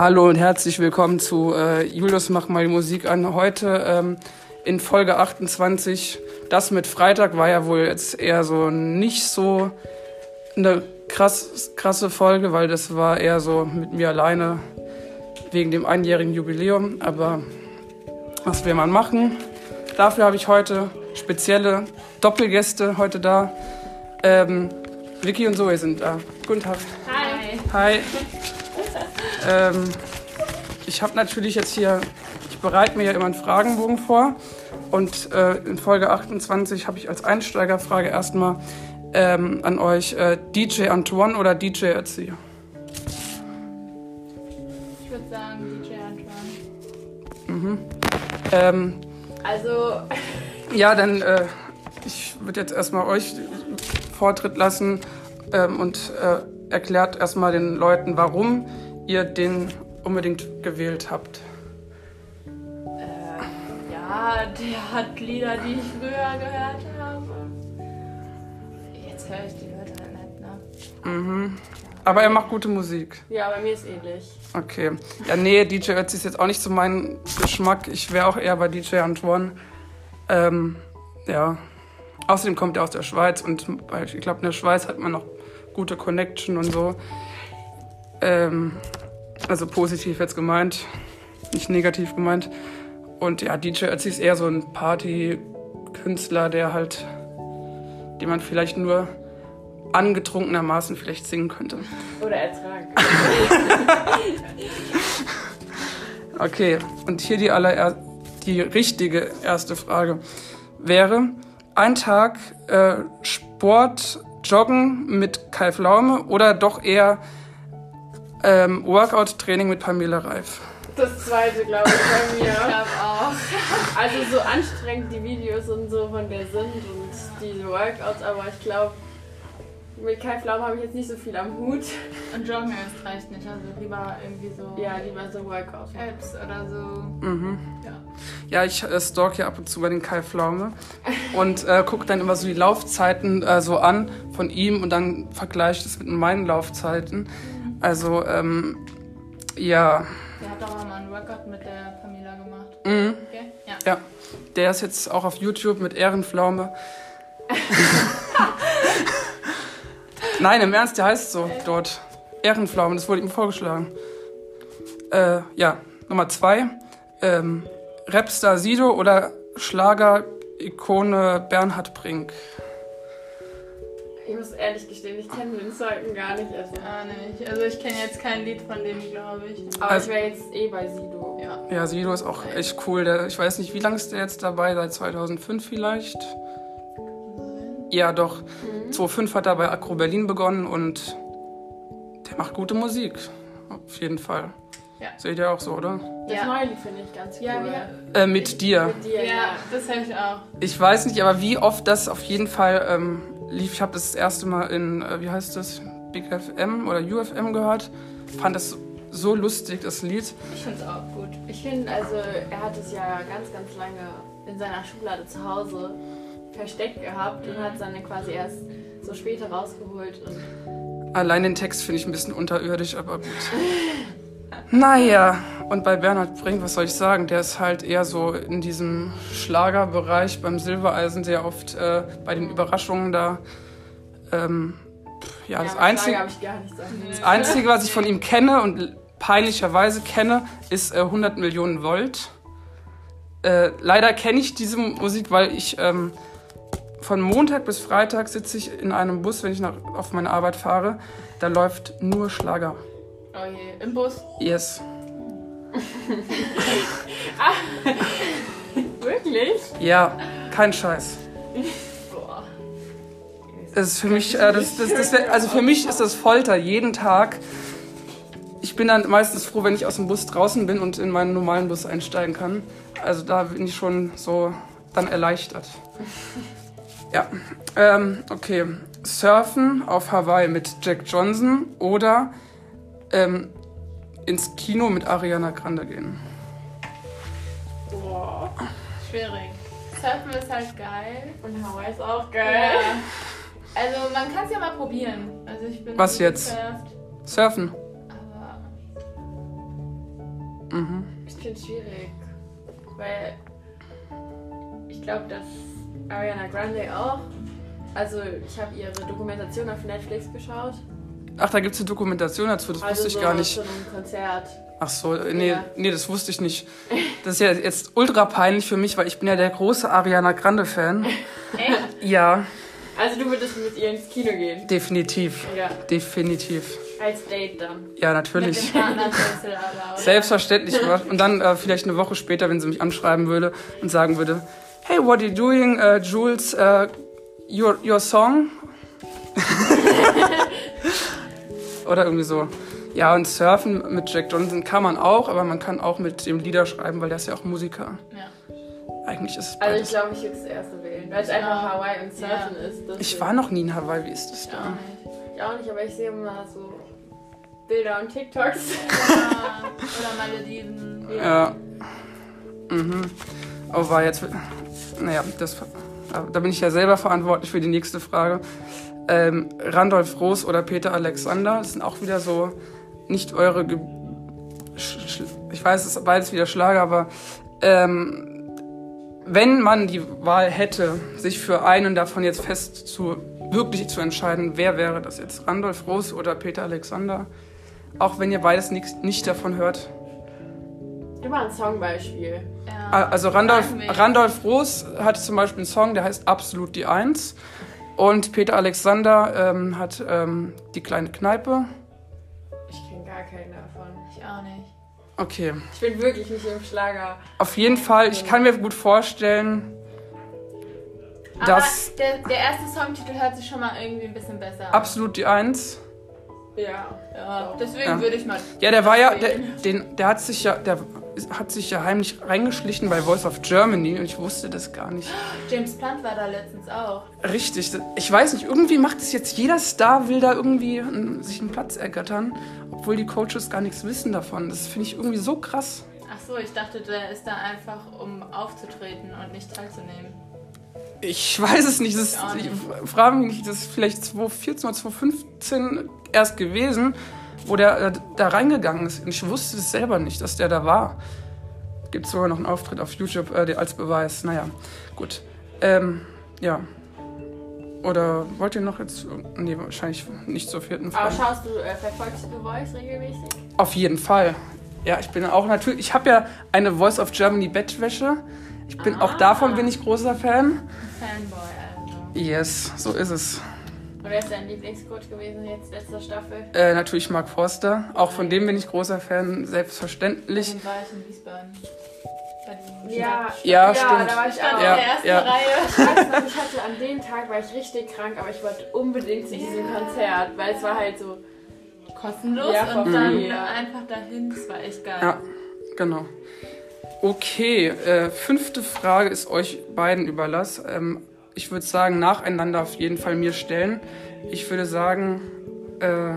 Hallo und herzlich willkommen zu äh, Julius macht mal die Musik an. Heute ähm, in Folge 28. Das mit Freitag war ja wohl jetzt eher so nicht so eine krass, krasse Folge, weil das war eher so mit mir alleine wegen dem einjährigen Jubiläum. Aber was will man machen? Dafür habe ich heute spezielle Doppelgäste heute da. Ähm, Vicky und Zoe sind da. Guten Tag. Hi. Hi. Ähm, ich habe natürlich jetzt hier, ich bereite mir ja immer einen Fragenbogen vor. Und äh, in Folge 28 habe ich als Einsteigerfrage erstmal ähm, an euch äh, DJ Antoine oder DJ Ötzi. Ich würde sagen DJ Antoine. Mhm. Ähm, Also, ja, dann äh, ich würde jetzt erstmal euch Vortritt lassen ähm, und äh, erklärt erstmal den Leuten, warum ihr den unbedingt gewählt habt. äh, ja, der hat Lieder, die ich früher gehört habe. Jetzt höre ich die Leute halt nicht, ne? Mhm. Aber er macht gute Musik. Ja, bei mir ist ähnlich. Okay. Ja, nee, DJ Ötzi ist jetzt auch nicht so mein Geschmack. Ich wäre auch eher bei DJ Antoine. Ähm, ja. Außerdem kommt er aus der Schweiz und ich glaube, in der Schweiz hat man noch gute Connection und so. Ähm, also positiv jetzt gemeint, nicht negativ gemeint. Und ja, DJ Ötzi ist eher so ein Partykünstler, der halt, den man vielleicht nur angetrunkenermaßen vielleicht singen könnte. Oder ertragen. Okay, und hier die, aller, die richtige erste Frage wäre: Ein Tag äh, Sport, Joggen mit Kai Pflaume oder doch eher ähm, Workout-Training mit Pamela Reif? Das zweite, glaube ich, bei mir. Ich glaube auch. Also, so anstrengend die Videos und so von der sind und diese Workouts, aber ich glaube, mit Kai Pflaume habe ich jetzt nicht so viel am Hut. Und Joggen ist reicht nicht. Also lieber irgendwie so Ja, lieber so Workouts. Apps oder so. Mhm. Ja. Ja, ich äh, stalk ja ab und zu bei den Kai Pflaume und äh, gucke dann immer so die Laufzeiten äh, so an von ihm und dann vergleiche das mit meinen Laufzeiten. Also, ähm, ja, Der hat auch mal einen Workout mit der Pamela gemacht. mhm. Okay? Ja. Ja, der ist jetzt auch auf YouTube mit Ehrenpflaume. Nein, im Ernst, der heißt so dort. Ehrenpflaume, das wurde ihm vorgeschlagen. Äh, ja, Nummer zwei. Ähm, Rapstar Sido oder Schlager-Ikone Bernhard Brink? Ich muss ehrlich gestehen, ich kenne den Song gar nicht. Also. Ah, nicht. Also ich kenne jetzt kein Lied von dem, glaube ich. Aber Also- ich wäre jetzt eh bei Sido. Ja. Ja, Sido ist auch echt cool. Der, ich weiß nicht, wie lange ist der jetzt dabei? Seit 2005 vielleicht? Ja, doch. 2005 hat er bei Acro Berlin begonnen und der macht gute Musik. Auf jeden Fall. Ja. Seht ihr auch so, oder? Das Ja. neue Lied finde ich ganz cool. Ja, Äh, mit dir. Mit dir, Ja, ja. das höre ich auch. Ich weiß nicht, aber wie oft das auf jeden Fall ähm, lief. Ich habe das, das erste Mal in, äh, wie heißt das, Big FM oder UFM gehört. Fand das so lustig, das Lied. Ich finde es auch gut. Ich finde, also er hat es ja ganz, ganz lange in seiner Schublade zu Hause versteckt gehabt und hat es dann quasi erst so später rausgeholt. Und Allein den Text finde ich ein bisschen unterirdisch, aber gut. Naja, und bei Bernhard Brink, was soll ich sagen? Der ist halt eher so in diesem Schlagerbereich beim Silbereisen sehr oft äh, bei den Überraschungen da. Ähm, pff, ja, das Einzige. Ich gar nichts an. Das Einzige, was ich von ihm kenne und peinlicherweise kenne, ist äh, 100 Millionen Volt. Äh, leider kenne ich diese Musik, weil ich ähm, von Montag bis Freitag sitze ich in einem Bus, wenn ich nach, auf meine Arbeit fahre. Da läuft nur Schlager. Oh je, im Bus. Yes. Wirklich? Ja, kein Scheiß. Boah. Das ist für mich, äh, das, das, das also für mich ist das Folter jeden Tag. Ich bin dann meistens froh, wenn ich aus dem Bus draußen bin und in meinen normalen Bus einsteigen kann. Also da bin ich schon so dann erleichtert. Ja, ähm, okay. Surfen auf Hawaii mit Jack Johnson oder ähm, ins Kino mit Ariana Grande gehen. Boah. Schwierig. Surfen ist halt geil. Und Hawaii ist auch Ja. geil. Also man kann es ja mal probieren. Also ich bin Was jetzt? gesurft, Surfen. aber Mhm. Ich finde es schwierig. Weil ich glaube, dass Ariana Grande auch. Also, ich habe ihre Dokumentation auf Netflix geschaut. Ach, da gibt es eine Dokumentation dazu, das also wusste ich so gar nicht. zu einem Konzert. Ach so, nee, Ja. nee, das wusste ich nicht. Das ist ja jetzt ultra peinlich für mich, weil ich bin ja der große Ariana Grande-Fan. Echt? Ja, Also, du würdest mit ihr ins Kino gehen. definitiv. Ja, Definitiv. als Date dann. Ja, natürlich. aber? Selbstverständlich. Und dann äh, vielleicht eine Woche später, wenn sie mich anschreiben würde und sagen würde, hey, what are you doing, äh, Jules? Äh, your, your song? Oder irgendwie so. Ja, und Surfen mit Jack Johnson kann man auch, aber man kann auch mit dem Lieder schreiben, weil der ist ja auch Musiker. Ja. Eigentlich ist es Also, beides. ich glaube, ich würde das erste wählen. Weil es einfach Hawaii und Surfen Ja. ist. deswegen. Ich war noch nie in Hawaii, wie ist das Ja, da? nicht. Ich auch nicht, aber ich sehe immer so Bilder und TikToks. Ja, oder Malediven. Ja. Mhm. Oh, war jetzt. Naja, das, da bin ich ja selber verantwortlich für die nächste Frage. Ähm, Randolph Roos oder Peter Alexander, das sind auch wieder so nicht eure. Ge Sch Sch ich weiß, es ist beides wieder Schlager, aber ähm, wenn man die Wahl hätte, sich für einen davon jetzt fest zu wirklich zu entscheiden, wer wäre das jetzt? Randolph Roos oder Peter Alexander? Auch wenn ihr beides nix, nicht davon hört. Gib mal ein Songbeispiel. Ja. Also Randolph. Randolph Roos hat zum Beispiel einen Song, der heißt Absolut die Eins. Und Peter Alexander ähm, hat ähm, die kleine Kneipe. Ich kenne gar keinen davon. Ich auch nicht. Okay. Ich bin wirklich nicht im Schlager. Auf jeden Fall, ich kann mir gut vorstellen, dass Aber der, der erste Songtitel hört sich schon mal irgendwie ein bisschen besser an. Absolut die Eins. Ja. Ja, deswegen Ja. würde ich mal. Ja, der war ja, der, den, der hat sich ja, der hat sich ja heimlich reingeschlichen bei Voice of Germany und ich wusste das gar nicht. James Blunt war da letztens auch. Richtig. Ich weiß nicht, irgendwie macht es jetzt jeder Star, will da irgendwie sich einen Platz ergattern, obwohl die Coaches gar nichts wissen davon. Das finde ich irgendwie so krass. Ach so, ich dachte, der ist da einfach, um aufzutreten und nicht teilzunehmen. Ich weiß es nicht. Das, Ich auch frage mich nicht, das ist vielleicht 2014 oder 2015 erst gewesen, wo der äh, da reingegangen ist. Und ich wusste es selber nicht, dass der da war. Gibt sogar noch einen Auftritt auf YouTube äh, als Beweis. Naja, gut. Ähm, ja. Oder wollt ihr noch jetzt. Nee, wahrscheinlich nicht zur vierten Aber Frage. schaust du, äh, verfolgst du Voice regelmäßig? Auf jeden Fall. Ja, ich bin auch natürlich. Ich habe ja eine Voice of Germany Bettwäsche. Ich bin auch Ah. davon bin ich großer Fan. Fanboy, also. Yes, so ist es. Und wer ist dein Lieblingscoach gewesen jetzt, letzter Staffel? Äh, natürlich Mark Forster. Auch von dem bin ich großer Fan, selbstverständlich. dem war ich in Wiesbaden. Ja, Ja, stimmt. da war ich auch. in Ja, der ersten ja. Reihe. Ich weiß noch, ich hatte an dem Tag war ich richtig krank, aber ich wollte unbedingt zu diesem Konzert, weil es war halt so. Kostenlos Ja, und dann ja. einfach dahin. Das war echt geil. Ja, genau. Okay, äh, fünfte Frage ist euch beiden überlassen. Ähm, ich würde sagen, nacheinander auf jeden Fall mir stellen. Ich würde sagen, äh,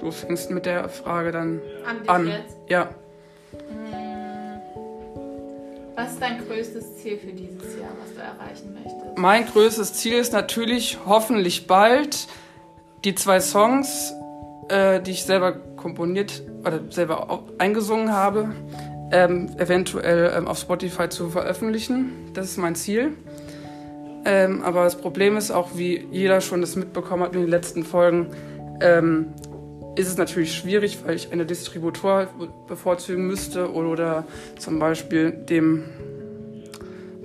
du fängst mit der Frage dann An an. jetzt. Ja, Was ist dein größtes Ziel für dieses Jahr, was du erreichen möchtest? mein größtes Ziel ist natürlich hoffentlich bald die zwei Songs, äh, die ich selber komponiert oder selber eingesungen habe, ähm, eventuell ähm, auf Spotify zu veröffentlichen. Das ist mein Ziel. Ähm, aber das Problem ist auch, wie jeder schon das mitbekommen hat in den letzten Folgen, ähm, ist es natürlich schwierig, weil ich einen Distributor bevorzugen müsste oder zum Beispiel dem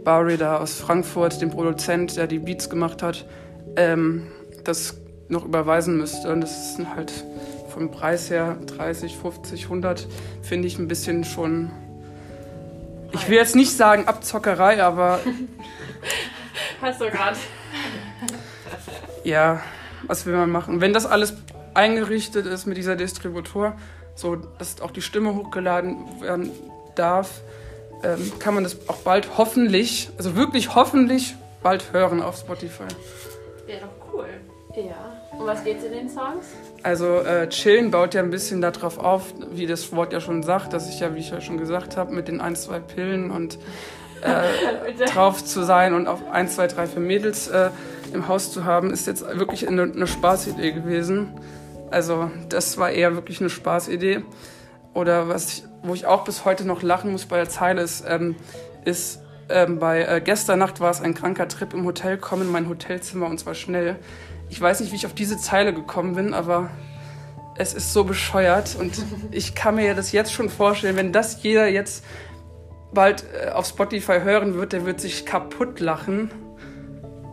Barry da aus Frankfurt, dem Produzent, der die Beats gemacht hat, ähm, das noch überweisen müsste. Und das ist halt vom Preis her 30, 50, 100, finde ich ein bisschen schon. Ich will jetzt nicht sagen Abzockerei, aber Hast du gerade. ja, was will man machen? Wenn das alles eingerichtet ist mit dieser Distributor, so dass auch die Stimme hochgeladen werden darf, ähm, kann man das auch bald hoffentlich, also wirklich hoffentlich bald hören auf Spotify. Wäre doch cool. Ja. Und was geht's in den Songs? Also äh, chillen baut ja ein bisschen darauf auf, wie das Wort ja schon sagt, dass ich ja, wie ich ja schon gesagt habe, mit den ein, zwei Pillen und äh, drauf zu sein und auf ein, zwei, drei, vier Mädels äh, im Haus zu haben, ist jetzt wirklich eine, eine Spaßidee gewesen. Also das war eher wirklich eine Spaßidee. Oder was ich, wo ich auch bis heute noch lachen muss bei der Zeile ist, ähm, ist ähm, bei äh, gestern Nacht war es ein kranker Trip im Hotel, komm in mein Hotelzimmer und zwar schnell. Ich weiß nicht, wie ich auf diese Zeile gekommen bin, aber es ist so bescheuert und ich kann mir das jetzt schon vorstellen, wenn das jeder jetzt bald äh, auf Spotify hören wird, der wird sich kaputt lachen.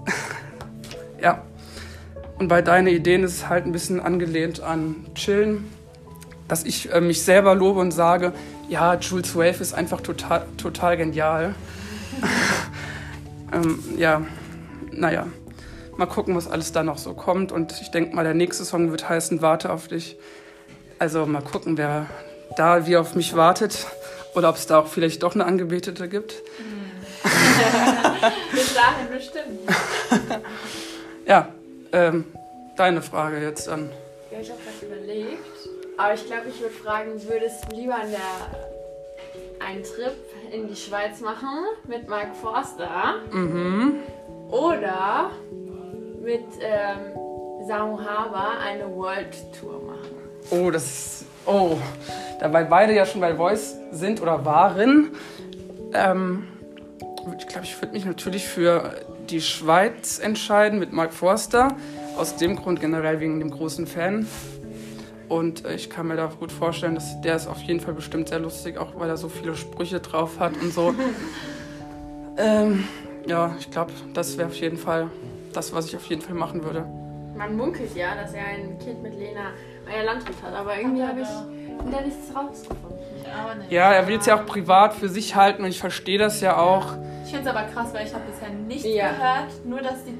ja. Und bei deinen Ideen ist es halt ein bisschen angelehnt an Chillen, dass ich äh, mich selber lobe und sage, ja, Jules Wave ist einfach total, total genial. ähm, ja, naja, mal gucken, was alles da noch so kommt. Und ich denke mal, der nächste Song wird heißen Warte auf dich. Also mal gucken, wer da wie auf mich wartet. Oder ob es da auch vielleicht doch eine Angebetete gibt. Bis dahin bestimmt. ja, ähm, deine Frage jetzt dann. Ja, ich habe gerade überlegt. Aber ich glaube, ich würde fragen, würdest du lieber eine, einen Trip in die Schweiz machen mit Mark Forster? Mhm. Oder mit ähm, Samu Haber eine World Tour machen? Oh, das ist. Oh, da weil beide ja schon bei Voice sind oder waren, ähm, ich glaube, ich würde mich natürlich für die Schweiz entscheiden mit Mark Forster. Aus dem Grund generell wegen dem großen Fan. Und äh, ich kann mir da gut vorstellen, dass der ist auf jeden Fall bestimmt sehr lustig, auch weil er so viele Sprüche drauf hat und so. ähm, ja, ich glaube, das wäre auf jeden Fall das, was ich auf jeden Fall machen würde. Man munkelt ja, dass er ein Kind mit Lena Meyer Landrut hat, aber irgendwie habe ich da nichts rausgefunden. Nicht. Ja, er will es ja auch privat für sich halten und ich verstehe das ja auch. Ich finde es aber krass, weil ich habe bisher nicht Ja. gehört, nur dass die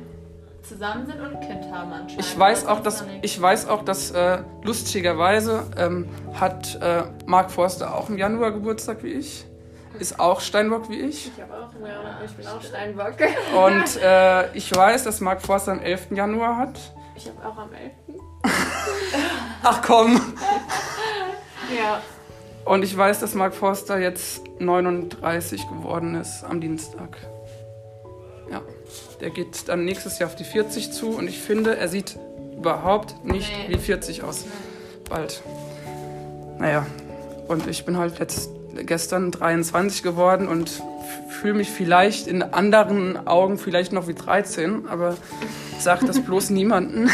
zusammen sind und ein Kind haben anscheinend. Ich weiß auch, dass ich weiß auch, dass äh, lustigerweise ähm, hat äh, Mark Forster auch im Januar Geburtstag wie ich, ist auch Steinbock wie ich. Ich habe auch, ja, ich bin auch Steinbock. Und äh, ich weiß, dass Mark Forster am 11. Januar hat. Ich habe auch am 11. Ach komm! Ja. Und ich weiß, dass Mark Forster jetzt 39 geworden ist am Dienstag. Der geht dann nächstes Jahr auf die 40 zu und ich finde, er sieht überhaupt nicht Nee. wie 40 aus. Bald. Naja, und ich bin halt jetzt gestern 23 geworden und fühle mich vielleicht in anderen Augen vielleicht noch wie 13, aber sag das bloß niemanden.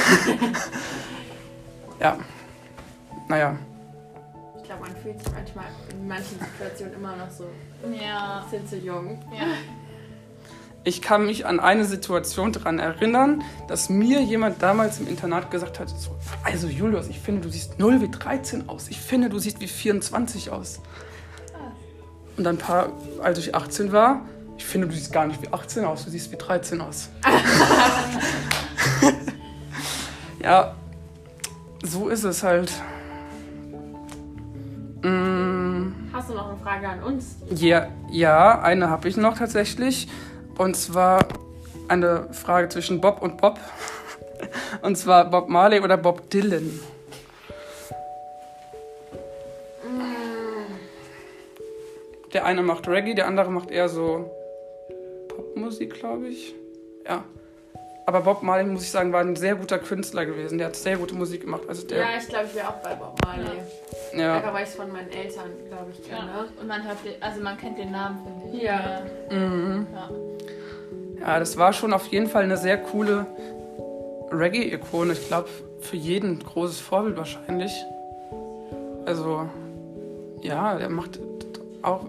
ja, naja. Ich glaube, man fühlt sich manchmal in manchen Situationen immer noch so, Ja. sind zu jung. ja. Ich kann mich an eine Situation daran erinnern, dass mir jemand damals im Internat gesagt hat, so, also Julius, ich finde, du siehst 0 wie 13 aus. Ich finde, du siehst wie 24 aus. Und dann ein paar, als ich 18 war, ich finde, du siehst gar nicht wie 18 aus, du siehst wie 13 aus. ja, so ist es halt. Mm. Hast du noch eine Frage an uns? Ja, ja eine habe ich noch tatsächlich. Und zwar eine Frage zwischen Bob und Bob. Und zwar Bob Marley oder Bob Dylan. Der eine macht Reggae, der andere macht eher so Popmusik, glaube ich. Ja. Aber Bob Marley, muss ich sagen, war ein sehr guter Künstler gewesen. Der hat sehr gute Musik gemacht. Also der, Ja, ich glaube, ich wäre auch bei Bob Marley. ja. Einfach weil ich es von meinen Eltern, glaube ich, kenne. ja. Und man hört, den, also man kennt den Namen, finde ich. Ja. Mhm. ja. Ja, das war schon auf jeden Fall eine sehr coole Reggae-Ikone. Ich glaube, für jeden ein großes Vorbild wahrscheinlich. Also, ja, der macht auch.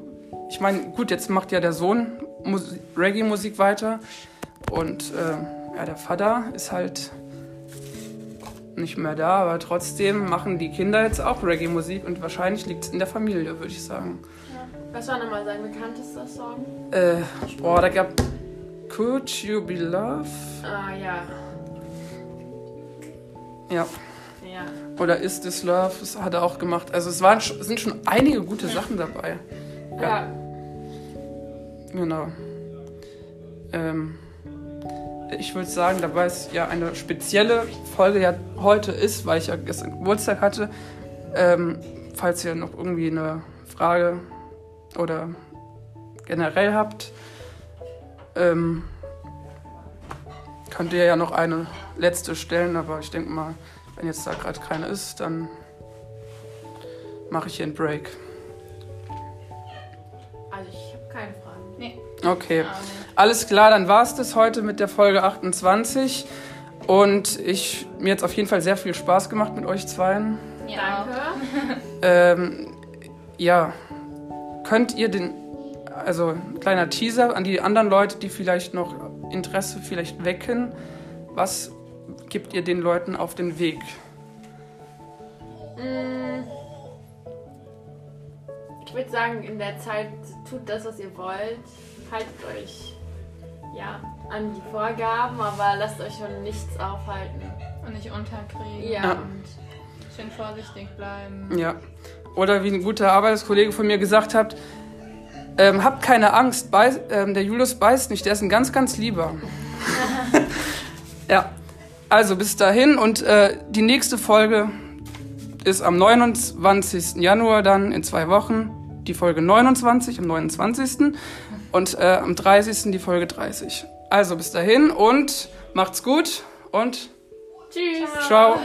Ich meine, gut, jetzt macht ja der Sohn Mus- Reggae-Musik weiter. Und äh, ja, der Vater ist halt nicht mehr da, aber trotzdem machen die Kinder jetzt auch Reggae-Musik und wahrscheinlich liegt es in der Familie, würde ich sagen. Was war nochmal sein bekanntester Song? Äh, boah, da gab Could You Be Love? Ah, ja. Ja. Ja. Oder Is This Love? Das hat er auch gemacht. Also es waren, sind schon einige gute Sachen dabei. Ja. Genau. Ähm, ich würde sagen, dabei es ja eine spezielle Folge ja heute ist, weil ich ja gestern Geburtstag hatte. Ähm, falls ihr noch irgendwie eine Frage oder generell habt, ähm, könnt ihr ja noch eine letzte stellen, aber ich denke mal, wenn jetzt da gerade keine ist, dann mache ich hier einen Break. Also ich habe keine Fragen. Nee. Okay. Alles klar, dann war es das heute mit der Folge 28. Und ich, mir hat es auf jeden Fall sehr viel Spaß gemacht mit euch zweien. Ja. Danke. Ähm, ja, könnt ihr den, also ein kleiner Teaser an die anderen Leute, die vielleicht noch Interesse vielleicht wecken, was gibt ihr den Leuten auf den Weg? Mm. Ich würde sagen, in der Zeit tut das, was ihr wollt. Haltet euch ja, an die Vorgaben, aber lasst euch von nichts aufhalten. Und nicht unterkriegen. Ja. Ja. Und schön vorsichtig bleiben. Ja. Oder wie ein guter Arbeitskollege von mir gesagt hat, ähm, habt keine Angst, beiß, ähm, der Julius beißt nicht, der ist ein ganz, ganz lieber. ja, also bis dahin und äh, die nächste Folge ist am 29. Januar dann in zwei Wochen, die Folge 29 am 29. und äh, am 30. die Folge 30. Also bis dahin und macht's gut und Tschüss. ciao.